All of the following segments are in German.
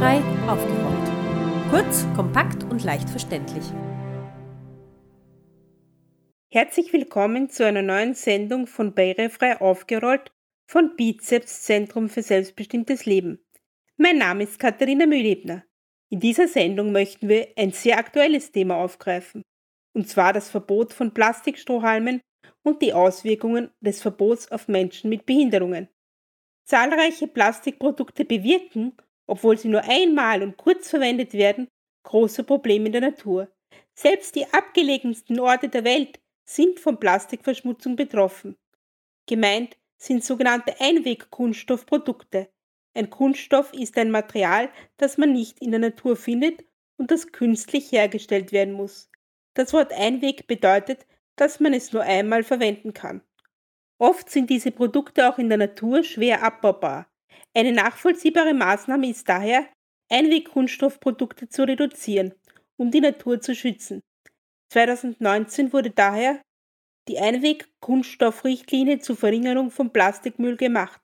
Barrierefrei aufgerollt. Kurz, kompakt und leicht verständlich. Herzlich willkommen zu einer neuen Sendung von Barrierefrei aufgerollt von Bizeps Zentrum für selbstbestimmtes Leben. Mein Name ist Katharina Mühlebner. In dieser Sendung möchten wir ein sehr aktuelles Thema aufgreifen, und zwar das Verbot von Plastikstrohhalmen und die Auswirkungen des Verbots auf Menschen mit Behinderungen. Zahlreiche Plastikprodukte bewirken, obwohl sie nur einmal und kurz verwendet werden, große Probleme in der Natur. Selbst die abgelegensten Orte der Welt sind von Plastikverschmutzung betroffen. Gemeint sind sogenannte Einwegkunststoffprodukte. Ein Kunststoff ist ein Material, das man nicht in der Natur findet und das künstlich hergestellt werden muss. Das Wort Einweg bedeutet, dass man es nur einmal verwenden kann. Oft sind diese Produkte auch in der Natur schwer abbaubar. Eine nachvollziehbare Maßnahme ist daher, Einwegkunststoffprodukte zu reduzieren, um die Natur zu schützen. 2019 wurde daher die Einwegkunststoffrichtlinie zur Verringerung von Plastikmüll gemacht.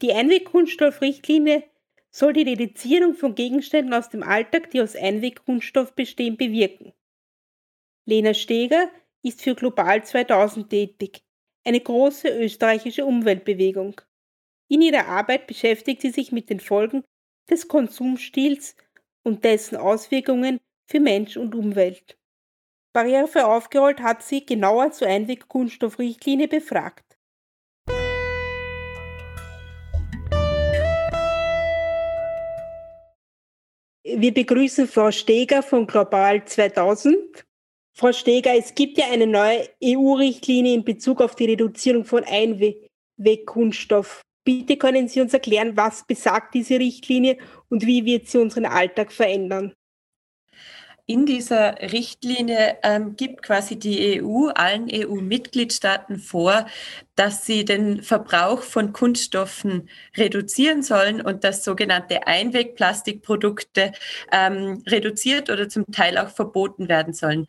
Die Einwegkunststoffrichtlinie soll die Reduzierung von Gegenständen aus dem Alltag, die aus Einwegkunststoff bestehen, bewirken. Lena Steger ist für Global 2000 tätig eine große österreichische Umweltbewegung. In ihrer Arbeit beschäftigt sie sich mit den Folgen des Konsumstils und dessen Auswirkungen für Mensch und Umwelt. Barrierefrei aufgerollt hat sie genauer zur Einwegkunststoffrichtlinie befragt. Wir begrüßen Frau Steger von Global 2000. Frau Steger, es gibt ja eine neue EU-Richtlinie in Bezug auf die Reduzierung von Einwegkunststoff. Bitte können Sie uns erklären, was besagt diese Richtlinie und wie wird sie unseren Alltag verändern? In dieser Richtlinie ähm, gibt quasi die EU allen EU-Mitgliedstaaten vor, dass sie den Verbrauch von Kunststoffen reduzieren sollen und dass sogenannte Einwegplastikprodukte ähm, reduziert oder zum Teil auch verboten werden sollen.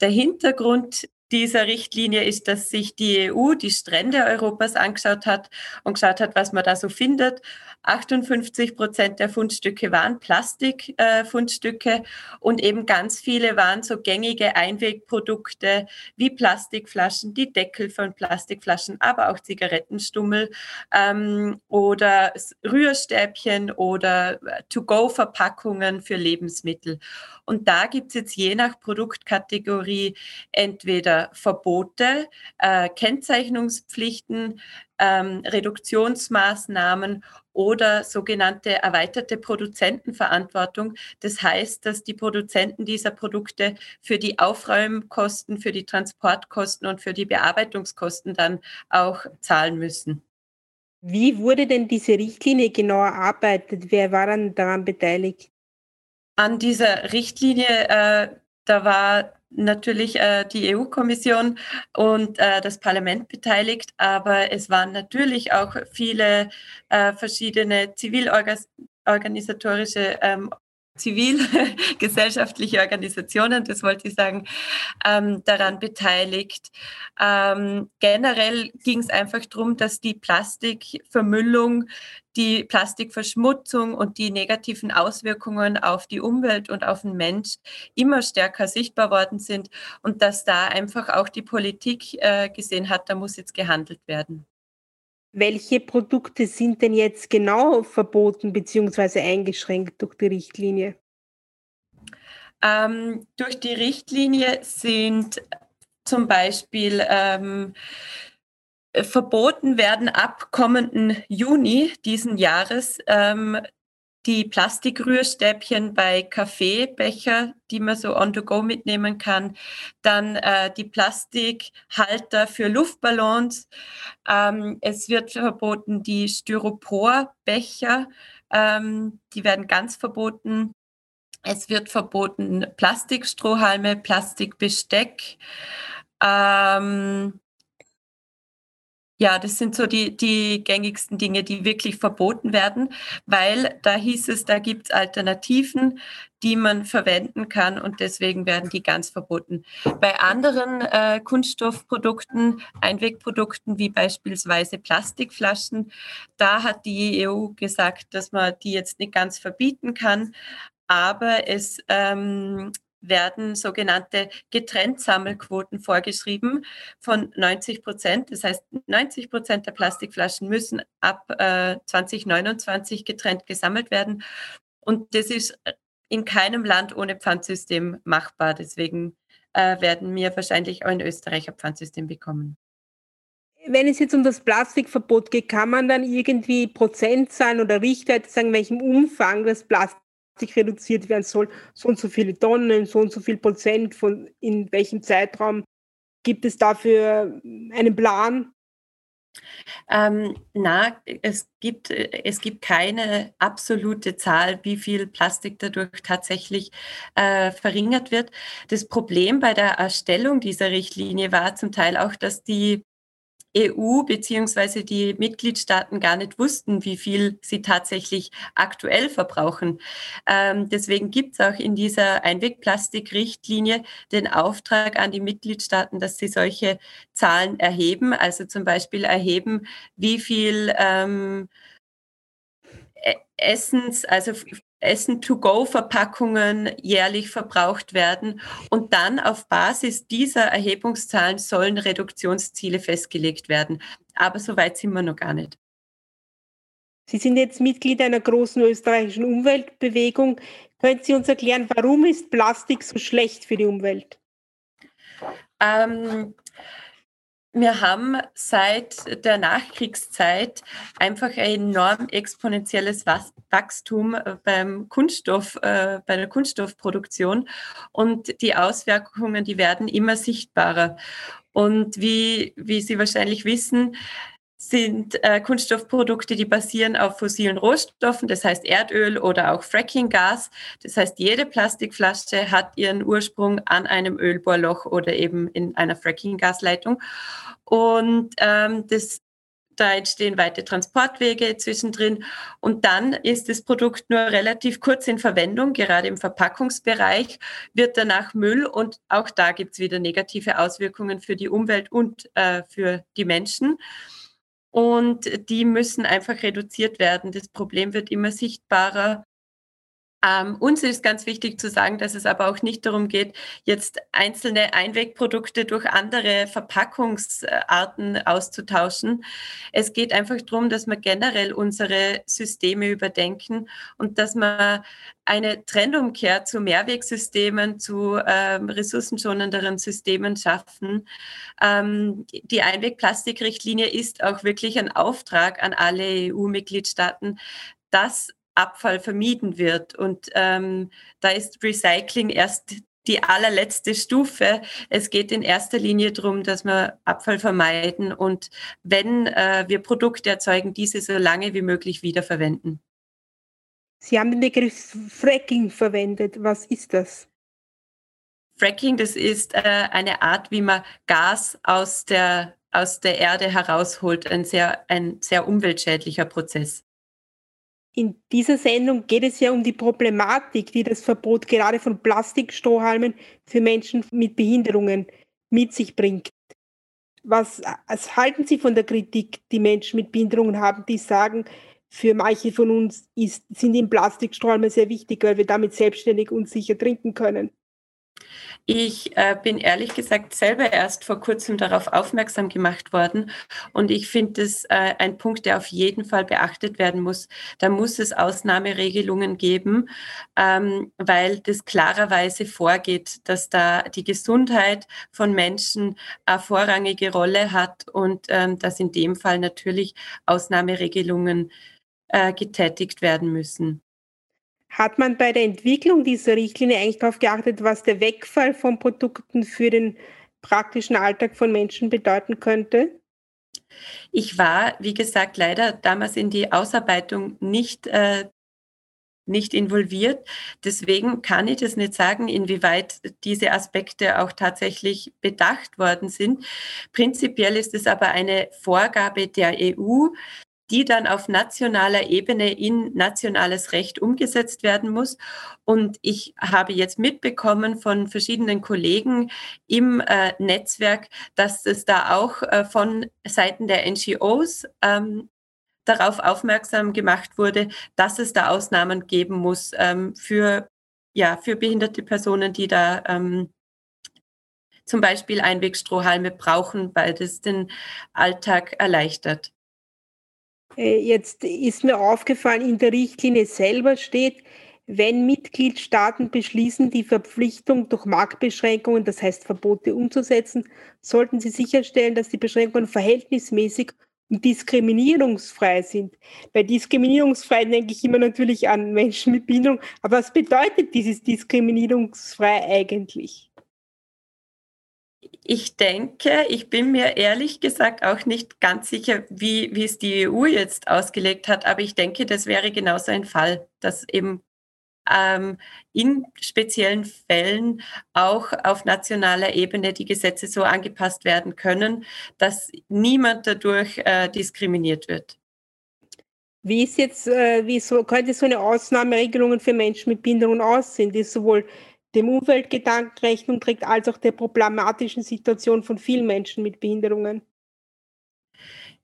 Der Hintergrund dieser Richtlinie ist, dass sich die EU die Strände Europas angeschaut hat und geschaut hat, was man da so findet. 58 Prozent der Fundstücke waren Plastikfundstücke äh, und eben ganz viele waren so gängige Einwegprodukte wie Plastikflaschen, die Deckel von Plastikflaschen, aber auch Zigarettenstummel ähm, oder Rührstäbchen oder To-Go-Verpackungen für Lebensmittel. Und da gibt es jetzt je nach Produktkategorie entweder Verbote, äh, Kennzeichnungspflichten, ähm, Reduktionsmaßnahmen oder sogenannte erweiterte Produzentenverantwortung. Das heißt, dass die Produzenten dieser Produkte für die Aufräumkosten, für die Transportkosten und für die Bearbeitungskosten dann auch zahlen müssen. Wie wurde denn diese Richtlinie genau erarbeitet? Wer war daran beteiligt? An dieser Richtlinie, äh, da war natürlich äh, die EU-Kommission und äh, das Parlament beteiligt, aber es waren natürlich auch viele äh, verschiedene zivilorganisatorische ähm, zivilgesellschaftliche Organisationen, das wollte ich sagen, ähm, daran beteiligt. Ähm, generell ging es einfach darum, dass die Plastikvermüllung, die Plastikverschmutzung und die negativen Auswirkungen auf die Umwelt und auf den Mensch immer stärker sichtbar worden sind und dass da einfach auch die Politik äh, gesehen hat, da muss jetzt gehandelt werden. Welche Produkte sind denn jetzt genau verboten bzw. eingeschränkt durch die Richtlinie? Ähm, durch die Richtlinie sind zum Beispiel ähm, verboten werden ab kommenden Juni diesen Jahres ähm, die Plastikrührstäbchen bei Kaffeebecher, die man so on the go mitnehmen kann, dann äh, die Plastikhalter für Luftballons. Ähm, es wird verboten die Styroporbecher, ähm, die werden ganz verboten. Es wird verboten Plastikstrohhalme, Plastikbesteck. Ähm, Ja, das sind so die, die gängigsten Dinge, die wirklich verboten werden, weil da hieß es, da gibt es Alternativen, die man verwenden kann und deswegen werden die ganz verboten. Bei anderen äh, Kunststoffprodukten, Einwegprodukten wie beispielsweise Plastikflaschen, da hat die EU gesagt, dass man die jetzt nicht ganz verbieten kann, aber es ähm, werden sogenannte Getrenntsammelquoten vorgeschrieben von 90 Prozent. Das heißt, 90 Prozent der Plastikflaschen müssen ab äh, 2029 getrennt gesammelt werden. Und das ist in keinem Land ohne Pfandsystem machbar. Deswegen äh, werden wir wahrscheinlich auch ein Pfandsystem bekommen. Wenn es jetzt um das Plastikverbot geht, kann man dann irgendwie Prozentzahlen oder Richtwerte sagen, welchem Umfang das Plastik reduziert werden soll, so und so viele Tonnen, so und so viel Prozent von in welchem Zeitraum. Gibt es dafür einen Plan? Ähm, na, es gibt, es gibt keine absolute Zahl, wie viel Plastik dadurch tatsächlich äh, verringert wird. Das Problem bei der Erstellung dieser Richtlinie war zum Teil auch, dass die EU beziehungsweise die Mitgliedstaaten gar nicht wussten, wie viel sie tatsächlich aktuell verbrauchen. Ähm, deswegen gibt es auch in dieser Einwegplastikrichtlinie den Auftrag an die Mitgliedstaaten, dass sie solche Zahlen erheben, also zum Beispiel erheben, wie viel ähm, e-, Essens, also Essen-to-go-Verpackungen jährlich verbraucht werden. Und dann auf Basis dieser Erhebungszahlen sollen Reduktionsziele festgelegt werden. Aber so weit sind wir noch gar nicht. Sie sind jetzt Mitglied einer großen österreichischen Umweltbewegung. Können Sie uns erklären, warum ist Plastik so schlecht für die Umwelt? Ähm, wir haben seit der Nachkriegszeit einfach ein enorm exponentielles Wachstum äh, beim Kunststoff, äh, bei der Kunststoffproduktion und die Auswirkungen, die werden immer sichtbarer. Und wie, wie Sie wahrscheinlich wissen, sind äh, Kunststoffprodukte, die basieren auf fossilen Rohstoffen, das heißt Erdöl oder auch Frackinggas. Das heißt, jede Plastikflasche hat ihren Ursprung an einem Ölbohrloch oder eben in einer Frackinggasleitung. Und ähm, das, da entstehen weite Transportwege zwischendrin. Und dann ist das Produkt nur relativ kurz in Verwendung, gerade im Verpackungsbereich, wird danach Müll und auch da gibt es wieder negative Auswirkungen für die Umwelt und äh, für die Menschen und die müssen einfach reduziert werden. Das Problem wird immer sichtbarer. Ähm, uns ist ganz wichtig zu sagen, dass es aber auch nicht darum geht, jetzt einzelne Einwegprodukte durch andere Verpackungsarten auszutauschen. Es geht einfach darum, dass wir generell unsere Systeme überdenken und dass wir eine Trendumkehr zu Mehrwegsystemen, zu ähm, ressourcenschonenderen Systemen schaffen. Ähm, die Einwegplastikrichtlinie ist auch wirklich ein Auftrag an alle EU-Mitgliedstaaten, dass Abfall vermieden wird. Und ähm, da ist Recycling erst die allerletzte Stufe. Es geht in erster Linie darum, dass wir Abfall vermeiden und wenn äh, wir Produkte erzeugen, diese so lange wie möglich wiederverwenden. Sie haben den Begriff Fracking verwendet. Was ist das? Fracking, das ist äh, eine Art, wie man Gas aus der, aus der Erde herausholt. Ein sehr, ein sehr umweltschädlicher Prozess. In dieser Sendung geht es ja um die Problematik, die das Verbot gerade von Plastikstrohhalmen für Menschen mit Behinderungen mit sich bringt. Was, was halten Sie von der Kritik, die Menschen mit Behinderungen haben, die sagen, für manche von uns ist, sind die Plastikstrahlen sehr wichtig, weil wir damit selbstständig und sicher trinken können. Ich äh, bin ehrlich gesagt selber erst vor kurzem darauf aufmerksam gemacht worden und ich finde es äh, ein Punkt, der auf jeden Fall beachtet werden muss. Da muss es Ausnahmeregelungen geben, ähm, weil das klarerweise vorgeht, dass da die Gesundheit von Menschen eine vorrangige Rolle hat und ähm, dass in dem Fall natürlich Ausnahmeregelungen äh, getätigt werden müssen. Hat man bei der Entwicklung dieser Richtlinie eigentlich darauf geachtet, was der Wegfall von Produkten für den praktischen Alltag von Menschen bedeuten könnte? Ich war, wie gesagt, leider damals in die Ausarbeitung nicht äh, nicht involviert. Deswegen kann ich das nicht sagen, inwieweit diese Aspekte auch tatsächlich bedacht worden sind. Prinzipiell ist es aber eine Vorgabe der EU, die dann auf nationaler Ebene in nationales Recht umgesetzt werden muss. Und ich habe jetzt mitbekommen von verschiedenen Kollegen im äh, Netzwerk, dass es da auch äh, von Seiten der NGOs ähm, darauf aufmerksam gemacht wurde, dass es da Ausnahmen geben muss ähm, für, ja, für behinderte Personen, die da ähm, zum Beispiel Einwegstrohhalme brauchen, weil das den Alltag erleichtert. Äh, jetzt ist mir aufgefallen, in der Richtlinie selber steht, wenn Mitgliedstaaten beschließen, die Verpflichtung durch Marktbeschränkungen, das heißt Verbote umzusetzen, sollten sie sicherstellen, dass die Beschränkungen verhältnismäßig und diskriminierungsfrei sind. Bei diskriminierungsfrei denke ich immer natürlich an Menschen mit Behinderung. Aber was bedeutet dieses diskriminierungsfrei eigentlich? Ich denke, ich bin mir ehrlich gesagt auch nicht ganz sicher, wie, wie es die EU jetzt ausgelegt hat, aber ich denke, das wäre genauso ein Fall, dass eben ähm, in speziellen Fällen auch auf nationaler Ebene die Gesetze so angepasst werden können, dass niemand dadurch äh, diskriminiert wird. Wie ist jetzt, äh, wie so, könnte so eine Ausnahmeregelung für Menschen mit Behinderung aussehen, die sowohl dem Umweltgedanken Rechnung trägt, als auch der problematischen Situation von vielen Menschen mit Behinderungen?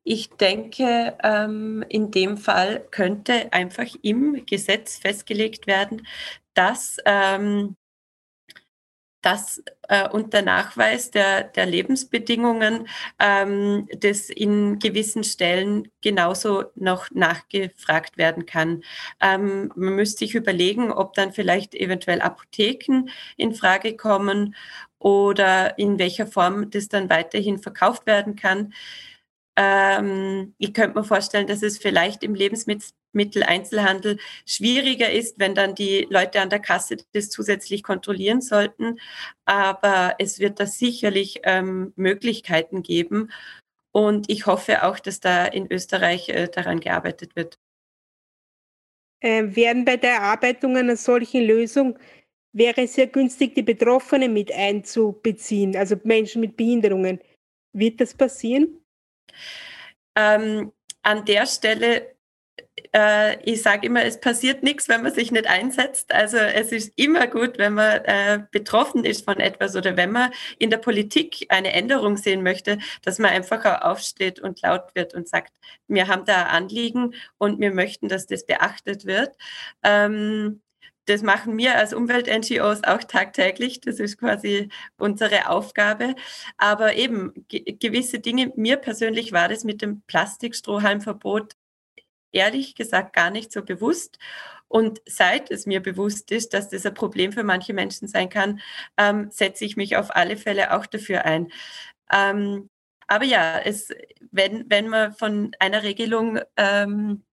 Ich denke, ähm, in dem Fall könnte einfach im Gesetz festgelegt werden, dass, ähm, dass äh, unter Nachweis der, der Lebensbedingungen ähm, das in gewissen Stellen genauso noch nachgefragt werden kann. Ähm, man müsste sich überlegen, ob dann vielleicht eventuell Apotheken in Frage kommen oder in welcher Form das dann weiterhin verkauft werden kann. Ähm, ich könnte mir vorstellen, dass es vielleicht im Lebensmitteleinzelhandel schwieriger ist, wenn dann die Leute an der Kasse das zusätzlich kontrollieren sollten. Aber es wird da sicherlich ähm, Möglichkeiten geben. Und ich hoffe auch, dass da in Österreich äh, daran gearbeitet wird. Äh, werden bei der Erarbeitung einer solchen Lösung wäre es sehr günstig, die Betroffenen mit einzubeziehen, also Menschen mit Behinderungen. Wird das passieren? Ähm, an der Stelle, äh, ich sage immer, es passiert nichts, wenn man sich nicht einsetzt. Also es ist immer gut, wenn man äh, betroffen ist von etwas oder wenn man in der Politik eine Änderung sehen möchte, dass man einfach auch aufsteht und laut wird und sagt, wir haben da Anliegen und wir möchten, dass das beachtet wird. Ähm, das machen wir als Umwelt-NGOs auch tagtäglich. Das ist quasi unsere Aufgabe. Aber eben gewisse Dinge, mir persönlich war das mit dem Plastikstrohhalmverbot ehrlich gesagt gar nicht so bewusst. Und seit es mir bewusst ist, dass das ein Problem für manche Menschen sein kann, ähm, setze ich mich auf alle Fälle auch dafür ein. Ähm, aber ja, es, wenn, wenn man von einer Regelung ähm,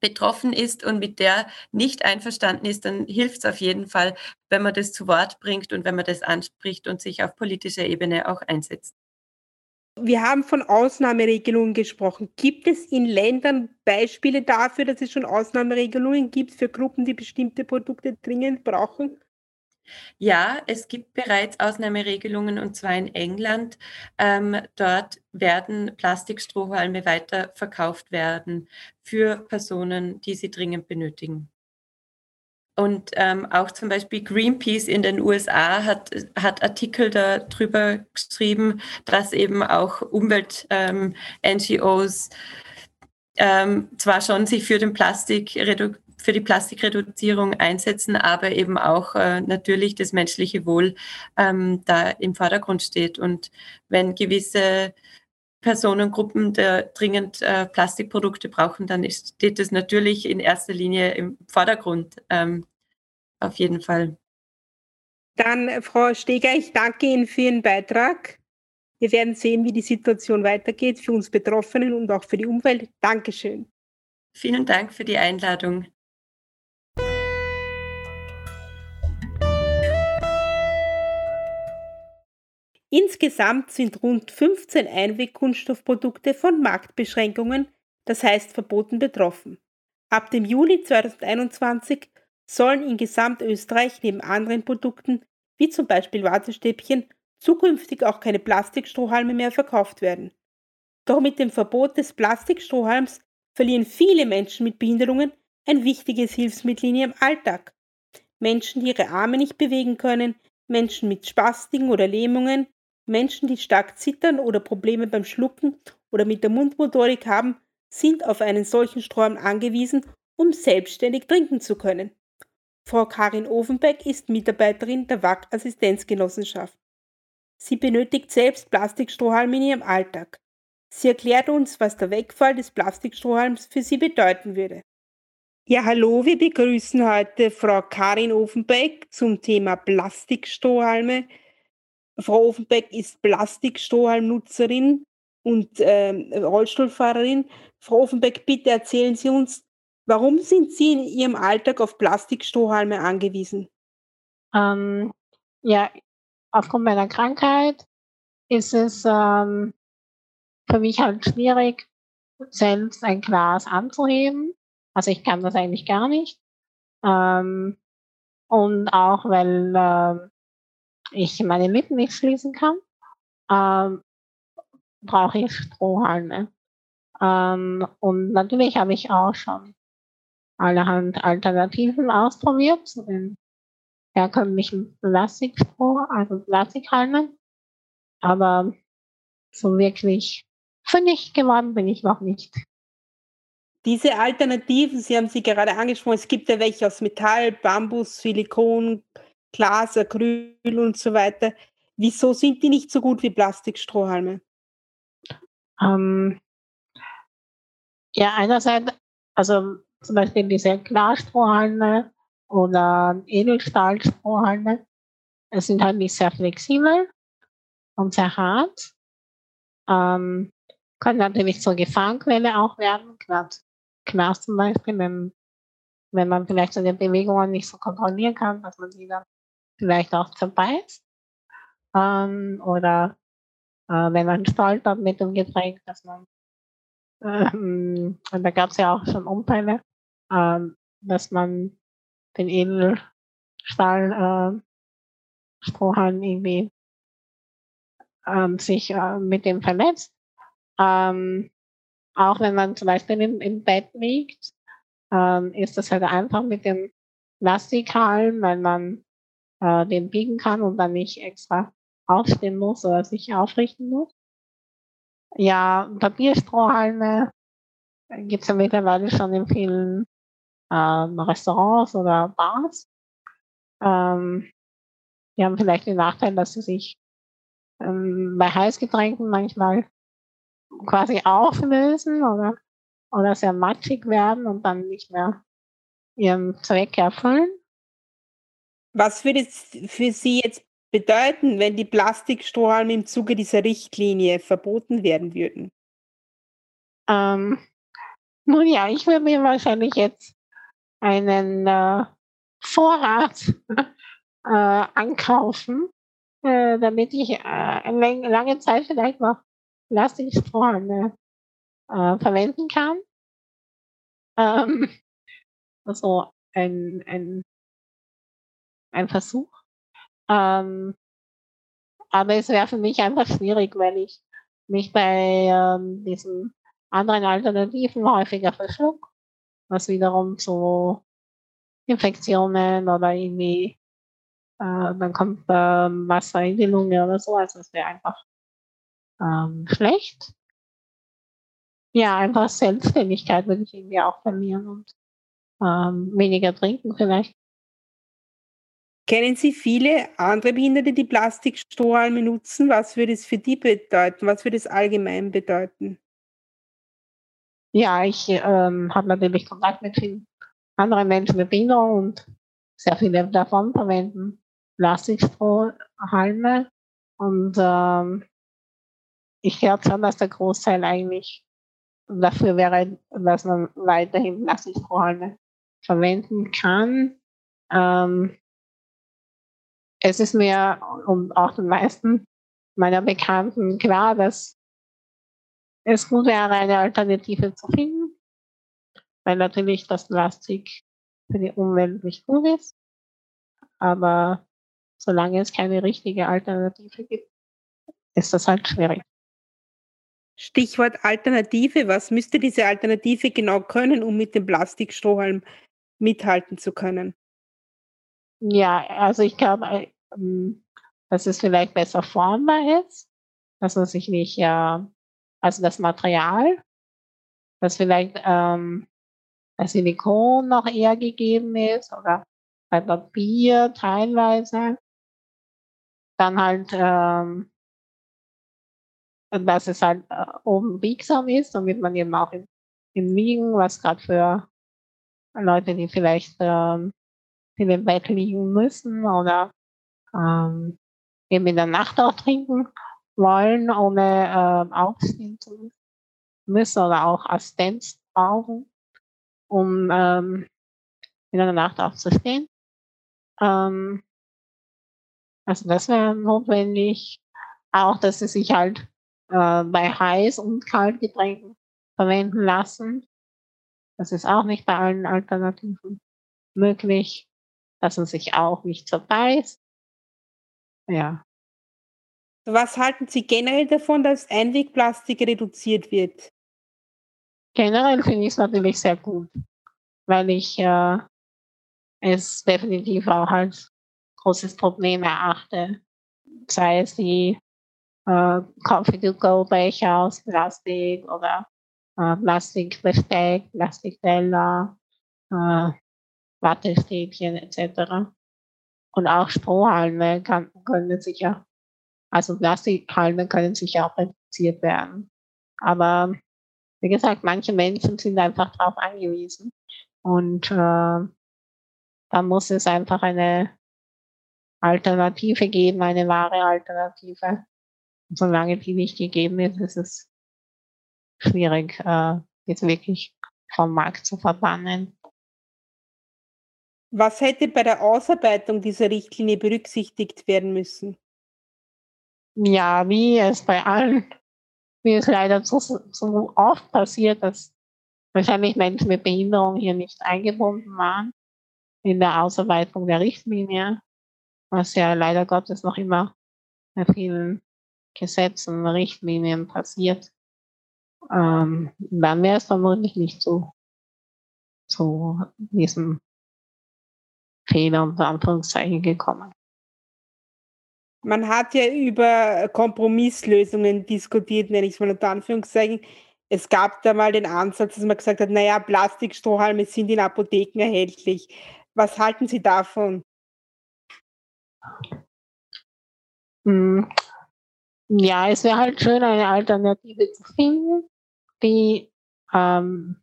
betroffen ist und mit der nicht einverstanden ist, dann hilft es auf jeden Fall, wenn man das zu Wort bringt und wenn man das anspricht und sich auf politischer Ebene auch einsetzt. Wir haben von Ausnahmeregelungen gesprochen. Gibt es in Ländern Beispiele dafür, dass es schon Ausnahmeregelungen gibt für Gruppen, die bestimmte Produkte dringend brauchen? Ja, es gibt bereits Ausnahmeregelungen und zwar in England. Ähm, dort werden Plastikstrohhalme weiter verkauft werden für Personen, die sie dringend benötigen. Und ähm, auch zum Beispiel Greenpeace in den USA hat, hat Artikel darüber geschrieben, dass eben auch Umwelt-NGOs ähm, ähm, zwar schon sich für den Plastikreduktion für die Plastikreduzierung einsetzen, aber eben auch äh, natürlich das menschliche Wohl ähm, da im Vordergrund steht. Und wenn gewisse Personengruppen der dringend äh, Plastikprodukte brauchen, dann ist, steht das natürlich in erster Linie im Vordergrund. Ähm, auf jeden Fall. Dann, äh, Frau Steger, ich danke Ihnen für Ihren Beitrag. Wir werden sehen, wie die Situation weitergeht für uns Betroffenen und auch für die Umwelt. Dankeschön. Vielen Dank für die Einladung. Insgesamt sind rund 15 Einwegkunststoffprodukte von Marktbeschränkungen, das heißt Verboten betroffen. Ab dem Juli 2021 sollen in Gesamtösterreich neben anderen Produkten, wie zum Beispiel Wattestäbchen, zukünftig auch keine Plastikstrohhalme mehr verkauft werden. Doch mit dem Verbot des Plastikstrohhalms verlieren viele Menschen mit Behinderungen ein wichtiges Hilfsmittel in ihrem Alltag. Menschen, die ihre Arme nicht bewegen können, Menschen mit Spastiken oder Lähmungen, Menschen, die stark zittern oder Probleme beim Schlucken oder mit der Mundmotorik haben, sind auf einen solchen Strom angewiesen, um selbstständig trinken zu können. Frau Karin Ofenbeck ist Mitarbeiterin der WAC Assistenzgenossenschaft. Sie benötigt selbst Plastikstrohhalme in ihrem Alltag. Sie erklärt uns, was der Wegfall des Plastikstrohhalms für sie bedeuten würde. Ja, hallo, wir begrüßen heute Frau Karin Ofenbeck zum Thema Plastikstrohhalme. Frau Ofenbeck ist Plastikstrohhalmnutzerin und äh, Rollstuhlfahrerin. Frau Offenbeck, bitte erzählen Sie uns, warum sind Sie in Ihrem Alltag auf Plastikstrohhalme angewiesen? Ähm, ja, aufgrund meiner Krankheit ist es ähm, für mich halt schwierig, selbst ein Glas anzuheben. Also ich kann das eigentlich gar nicht. Ähm, und auch weil äh, ich meine Lippen nicht schließen kann, ähm, brauche ich Strohhalme. Ähm, und natürlich habe ich auch schon allerhand Alternativen ausprobiert zu den herkömmlichen Plastikstroh, also Plastikhalmen. Aber so wirklich fündig geworden bin ich noch nicht. Diese Alternativen, Sie haben sie gerade angesprochen, es gibt ja welche aus Metall, Bambus, Silikon, Glas, Acryl und so weiter. Wieso sind die nicht so gut wie Plastikstrohhalme? Ähm, ja, einerseits, also zum Beispiel diese Glasstrohhalme oder Edelstahlstrohhalme, es sind halt nicht sehr flexibel und sehr hart. Ähm, kann natürlich zur Gefahrenquelle auch werden, gerade Glas zum Beispiel, wenn, wenn man vielleicht seine Bewegungen nicht so kontrollieren kann, dass man die dann vielleicht auch zerbeißt. Ähm, oder äh, wenn man stolpert mit dem Getränk, dass man, ähm, und da gab es ja auch schon Unfälle, ähm, dass man den Edelstahl äh, Strohhalm irgendwie ähm, sich äh, mit dem verletzt. Ähm, auch wenn man zum Beispiel im, im Bett liegt, ähm, ist das halt einfach mit dem Plastikhalm, weil man äh, den biegen kann und dann nicht extra aufstehen muss oder sich aufrichten muss. Ja, Papierstrohhalme gibt es ja mittlerweile schon in vielen ähm, Restaurants oder Bars. Ähm, die haben vielleicht den Nachteil, dass sie sich ähm, bei Heißgetränken manchmal quasi auflösen oder, oder sehr matschig werden und dann nicht mehr ihren Zweck erfüllen. Was würde es für Sie jetzt bedeuten, wenn die Plastikstrohhalme im Zuge dieser Richtlinie verboten werden würden? Ähm, nun ja, ich würde mir wahrscheinlich jetzt einen äh, Vorrat äh, ankaufen, äh, damit ich äh, lange Zeit vielleicht noch Plastikstrohhalme äh, verwenden kann. Ähm, also ein, ein, ein Versuch. Ähm, aber es wäre für mich einfach schwierig, weil ich mich bei ähm, diesen anderen Alternativen häufiger verschluck, was wiederum zu Infektionen oder irgendwie, äh, dann kommt äh, Wasser in die Lunge oder so, also es wäre einfach ähm, schlecht. Ja, einfach Selbstständigkeit würde ich irgendwie auch verlieren und ähm, weniger trinken vielleicht. Kennen Sie viele andere Behinderte, die Plastikstrohhalme nutzen? Was würde es für die bedeuten? Was würde es allgemein bedeuten? Ja, ich ähm, habe natürlich Kontakt mit vielen anderen Menschen mit Behinderung und sehr viele davon verwenden Plastikstrohhalme. Und ähm, ich glaube schon, dass der Großteil eigentlich dafür wäre, dass man weiterhin Plastikstrohhalme verwenden kann. Ähm, es ist mir und auch den meisten meiner Bekannten klar, dass es gut wäre, eine Alternative zu finden, weil natürlich das Plastik für die Umwelt nicht gut ist. Aber solange es keine richtige Alternative gibt, ist das halt schwierig. Stichwort Alternative. Was müsste diese Alternative genau können, um mit dem Plastikstrohhalm mithalten zu können? Ja, also ich glaube, ähm, dass es vielleicht besser formbar ist, dass man sich nicht, also das Material, dass vielleicht ähm, das Silikon noch eher gegeben ist oder bei Papier teilweise. Dann halt, ähm, dass es halt äh, oben biegsam ist, damit man eben auch im, im was gerade für Leute, die vielleicht ähm, in dem Bett liegen müssen oder ähm, eben in der Nacht auch trinken wollen, ohne äh, aufstehen zu müssen oder auch Assistenz brauchen, um ähm, in der Nacht aufzustehen. Ähm, also das wäre notwendig. Auch, dass sie sich halt äh, bei Heiß- und Kaltgetränken verwenden lassen. Das ist auch nicht bei allen Alternativen möglich, dass man sich auch nicht zerbeißt. Ja. Was halten Sie generell davon, dass Einwegplastik reduziert wird? Generell finde ich es natürlich sehr gut, weil ich äh, es definitiv auch als großes Problem erachte. Sei es die äh, Coffee-to-go-Becher aus Plastik oder äh, Plastikbesteck, Plastikteller, äh, Wattestäbchen etc. Und auch Strohhalme kann, können sicher, also Plastikhalme können sicher auch reduziert werden. Aber wie gesagt, manche Menschen sind einfach darauf angewiesen. Und äh, da muss es einfach eine Alternative geben, eine wahre Alternative. Und solange die nicht gegeben ist, ist es schwierig, äh, jetzt wirklich vom Markt zu verbannen. Was hätte bei der Ausarbeitung dieser Richtlinie berücksichtigt werden müssen? Ja, wie es bei allen, wie es leider so, so oft passiert, dass wahrscheinlich Menschen mit Behinderung hier nicht eingebunden waren in der Ausarbeitung der Richtlinie, was ja leider Gottes noch immer bei vielen Gesetzen, Richtlinien passiert. Ähm, dann wäre es vermutlich nicht so zu diesem Fehler unter Anführungszeichen gekommen. Man hat ja über Kompromisslösungen diskutiert, nenne ich es mal unter Anführungszeichen. Es gab da mal den Ansatz, dass man gesagt hat, naja, Plastikstrohhalme sind in Apotheken erhältlich. Was halten Sie davon? Hm. Ja, es wäre halt schön, eine Alternative zu finden, die ähm,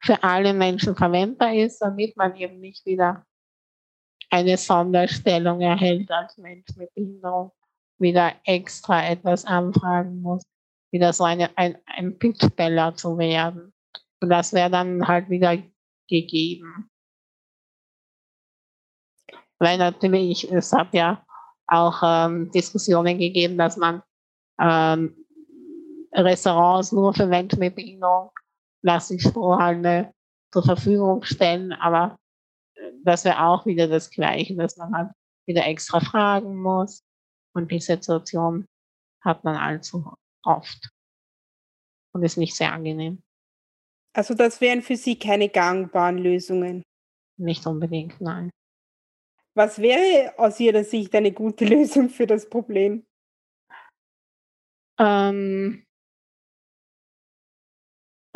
für alle Menschen verwendbar ist, damit man eben nicht wieder eine Sonderstellung erhält als Mensch mit Behinderung, wieder extra etwas anfragen muss, wieder so eine, ein, ein Bittsteller zu werden. Und das wäre dann halt wieder gegeben. Weil natürlich, es hat ja auch ähm, Diskussionen gegeben, dass man ähm, Restaurants nur für Menschen mit Behinderung Plastikstrohhalme zur Verfügung stellen, aber das wäre auch wieder das Gleiche, dass man halt wieder extra fragen muss. Und die Situation hat man allzu oft. Und ist nicht sehr angenehm. Also das wären für Sie keine gangbaren Lösungen? Nicht unbedingt, nein. Was wäre aus Ihrer Sicht eine gute Lösung für das Problem? Ähm,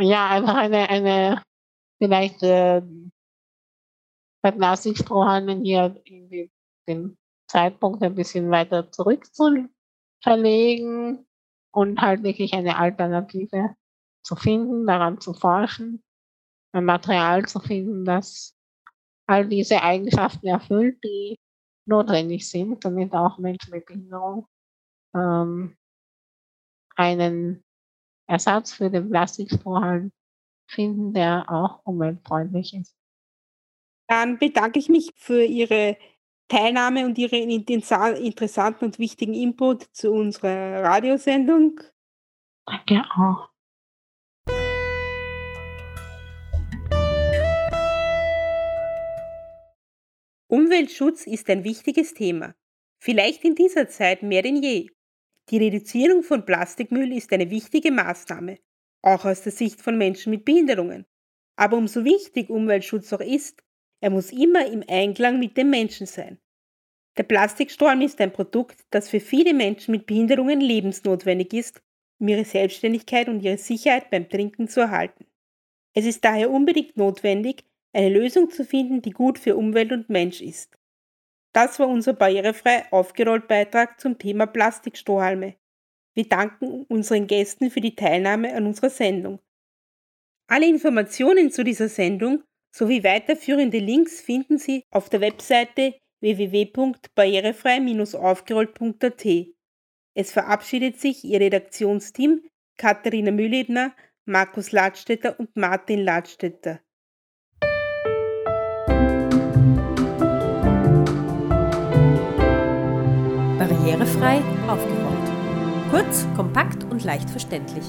ja, einfach eine, eine vielleicht äh, bei Plastikstrohhalmen hier irgendwie den Zeitpunkt ein bisschen weiter zurück zu verlegen und halt wirklich eine Alternative zu finden, daran zu forschen, ein Material zu finden, das all diese Eigenschaften erfüllt, die notwendig sind, damit auch Menschen mit Behinderung ähm, einen Ersatz für den Plastikstrohhalm finden, der auch umweltfreundlich ist. Dann bedanke ich mich für Ihre Teilnahme und Ihren interessanten und wichtigen Input zu unserer Radiosendung. Danke auch. Umweltschutz ist ein wichtiges Thema, vielleicht in dieser Zeit mehr denn je. Die Reduzierung von Plastikmüll ist eine wichtige Maßnahme, auch aus der Sicht von Menschen mit Behinderungen. Aber umso wichtig Umweltschutz auch ist, er muss immer im Einklang mit dem Menschen sein. Der Plastikstorm ist ein Produkt, das für viele Menschen mit Behinderungen lebensnotwendig ist, um ihre Selbstständigkeit und ihre Sicherheit beim Trinken zu erhalten. Es ist daher unbedingt notwendig, eine Lösung zu finden, die gut für Umwelt und Mensch ist. Das war unser barrierefrei aufgerollt Beitrag zum Thema Plastikstrohhalme. Wir danken unseren Gästen für die Teilnahme an unserer Sendung. Alle Informationen zu dieser Sendung sowie weiterführende Links finden Sie auf der Webseite www.barrierefrei-aufgerollt.at. Es verabschiedet sich Ihr Redaktionsteam Katharina Mühlebner, Markus Ladstätter und Martin Ladstätter. Barrierefrei aufgerollt. Kurz, kompakt und leicht verständlich.